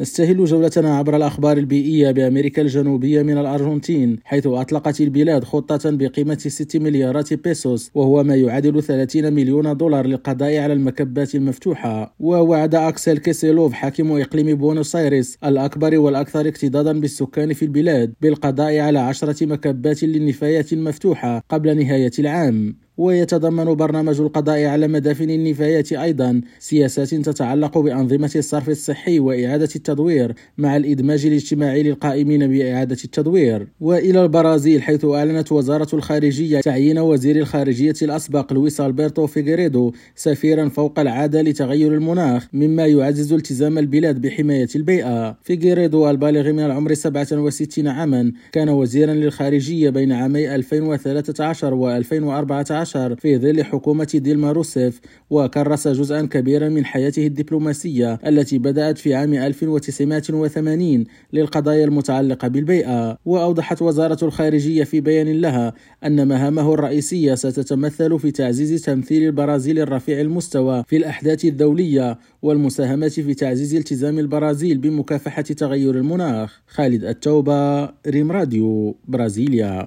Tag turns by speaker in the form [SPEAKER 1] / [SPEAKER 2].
[SPEAKER 1] نستهل جولتنا عبر الأخبار البيئية بأمريكا الجنوبية من الأرجنتين حيث أطلقت البلاد خطة بقيمة 6 مليارات بيسوس وهو ما يعادل 30 مليون دولار للقضاء على المكبات المفتوحة. ووعد أكسل كيسيلوف حاكم إقليم بونوس آيرس الأكبر والأكثر اكتظاظا بالسكان في البلاد بالقضاء على عشرة مكبات للنفايات المفتوحة قبل نهاية العام. ويتضمن برنامج القضاء على مدافن النفايات أيضا سياسات تتعلق بأنظمة الصرف الصحي وإعادة التدوير مع الإدماج الاجتماعي للقائمين بإعادة التدوير. وإلى البرازيل حيث أعلنت وزارة الخارجية تعيين وزير الخارجية الأسبق لويس ألبرتو فيغريدو سفيرا فوق العادة لتغير المناخ مما يعزز التزام البلاد بحماية البيئة. فيغريدو البالغ من العمر 67 عاما كان وزيرا للخارجية بين عامي 2013 و 2014 عشر في ظل حكومة ديلما روسيف وكرس جزءا كبيرا من حياته الدبلوماسية التي بدأت في عام 1980 للقضايا المتعلقة بالبيئة. وأوضحت وزارة الخارجية في بيان لها أن مهامه الرئيسية ستتمثل في تعزيز تمثيل البرازيل الرفيع المستوى في الأحداث الدولية والمساهمة في تعزيز التزام البرازيل بمكافحة تغير المناخ. خالد التوبة ريم راديو برازيليا.